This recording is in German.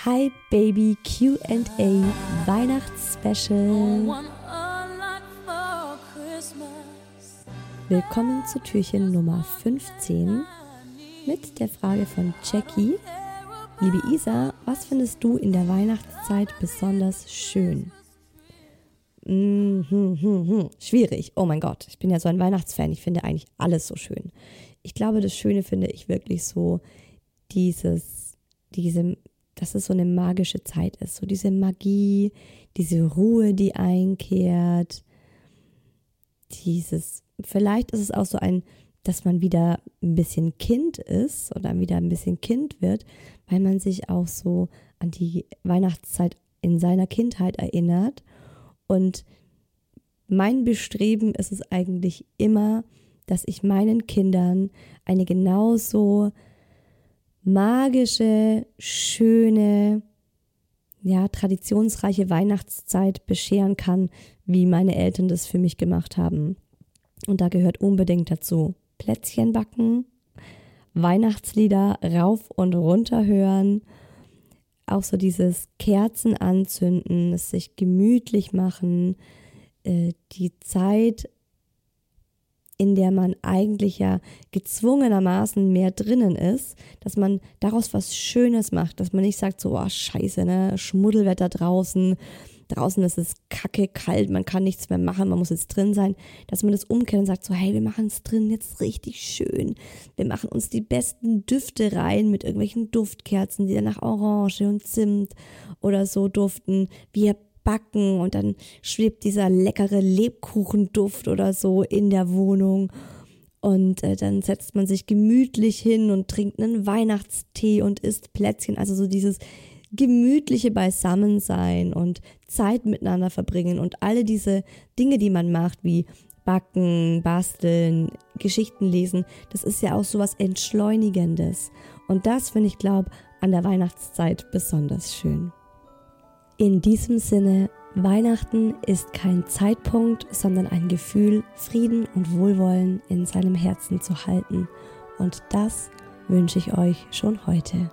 Hi Baby QA Weihnachtsspecial. Willkommen zu Türchen Nummer 15 mit der Frage von Jackie. Liebe Isa, was findest du in der Weihnachtszeit besonders schön? Hm, hm, hm. Schwierig. Oh mein Gott, ich bin ja so ein Weihnachtsfan. Ich finde eigentlich alles so schön. Ich glaube, das Schöne finde ich wirklich so dieses, diese dass es so eine magische Zeit ist. So diese Magie, diese Ruhe, die einkehrt. Dieses, vielleicht ist es auch so ein, dass man wieder ein bisschen Kind ist oder wieder ein bisschen Kind wird, weil man sich auch so an die Weihnachtszeit in seiner Kindheit erinnert. Und mein Bestreben ist es eigentlich immer, dass ich meinen Kindern eine genauso magische, schöne, ja, traditionsreiche Weihnachtszeit bescheren kann, wie meine Eltern das für mich gemacht haben. Und da gehört unbedingt dazu Plätzchen backen, Weihnachtslieder rauf und runter hören, auch so dieses Kerzen anzünden, es sich gemütlich machen, äh, die Zeit in der man eigentlich ja gezwungenermaßen mehr drinnen ist, dass man daraus was Schönes macht, dass man nicht sagt so, oh scheiße, ne, Schmuddelwetter draußen, draußen ist es kacke kalt, man kann nichts mehr machen, man muss jetzt drin sein, dass man das umkehrt und sagt so, hey, wir machen es drin jetzt richtig schön. Wir machen uns die besten Düfte rein mit irgendwelchen Duftkerzen, die dann nach Orange und Zimt oder so duften. Wir backen und dann schwebt dieser leckere Lebkuchenduft oder so in der Wohnung. Und äh, dann setzt man sich gemütlich hin und trinkt einen Weihnachtstee und isst Plätzchen. Also so dieses gemütliche Beisammensein und Zeit miteinander verbringen und alle diese Dinge, die man macht, wie Backen, Basteln, Geschichten lesen, das ist ja auch so was Entschleunigendes. Und das finde ich, glaube an der Weihnachtszeit besonders schön. In diesem Sinne, Weihnachten ist kein Zeitpunkt, sondern ein Gefühl, Frieden und Wohlwollen in seinem Herzen zu halten. Und das wünsche ich euch schon heute.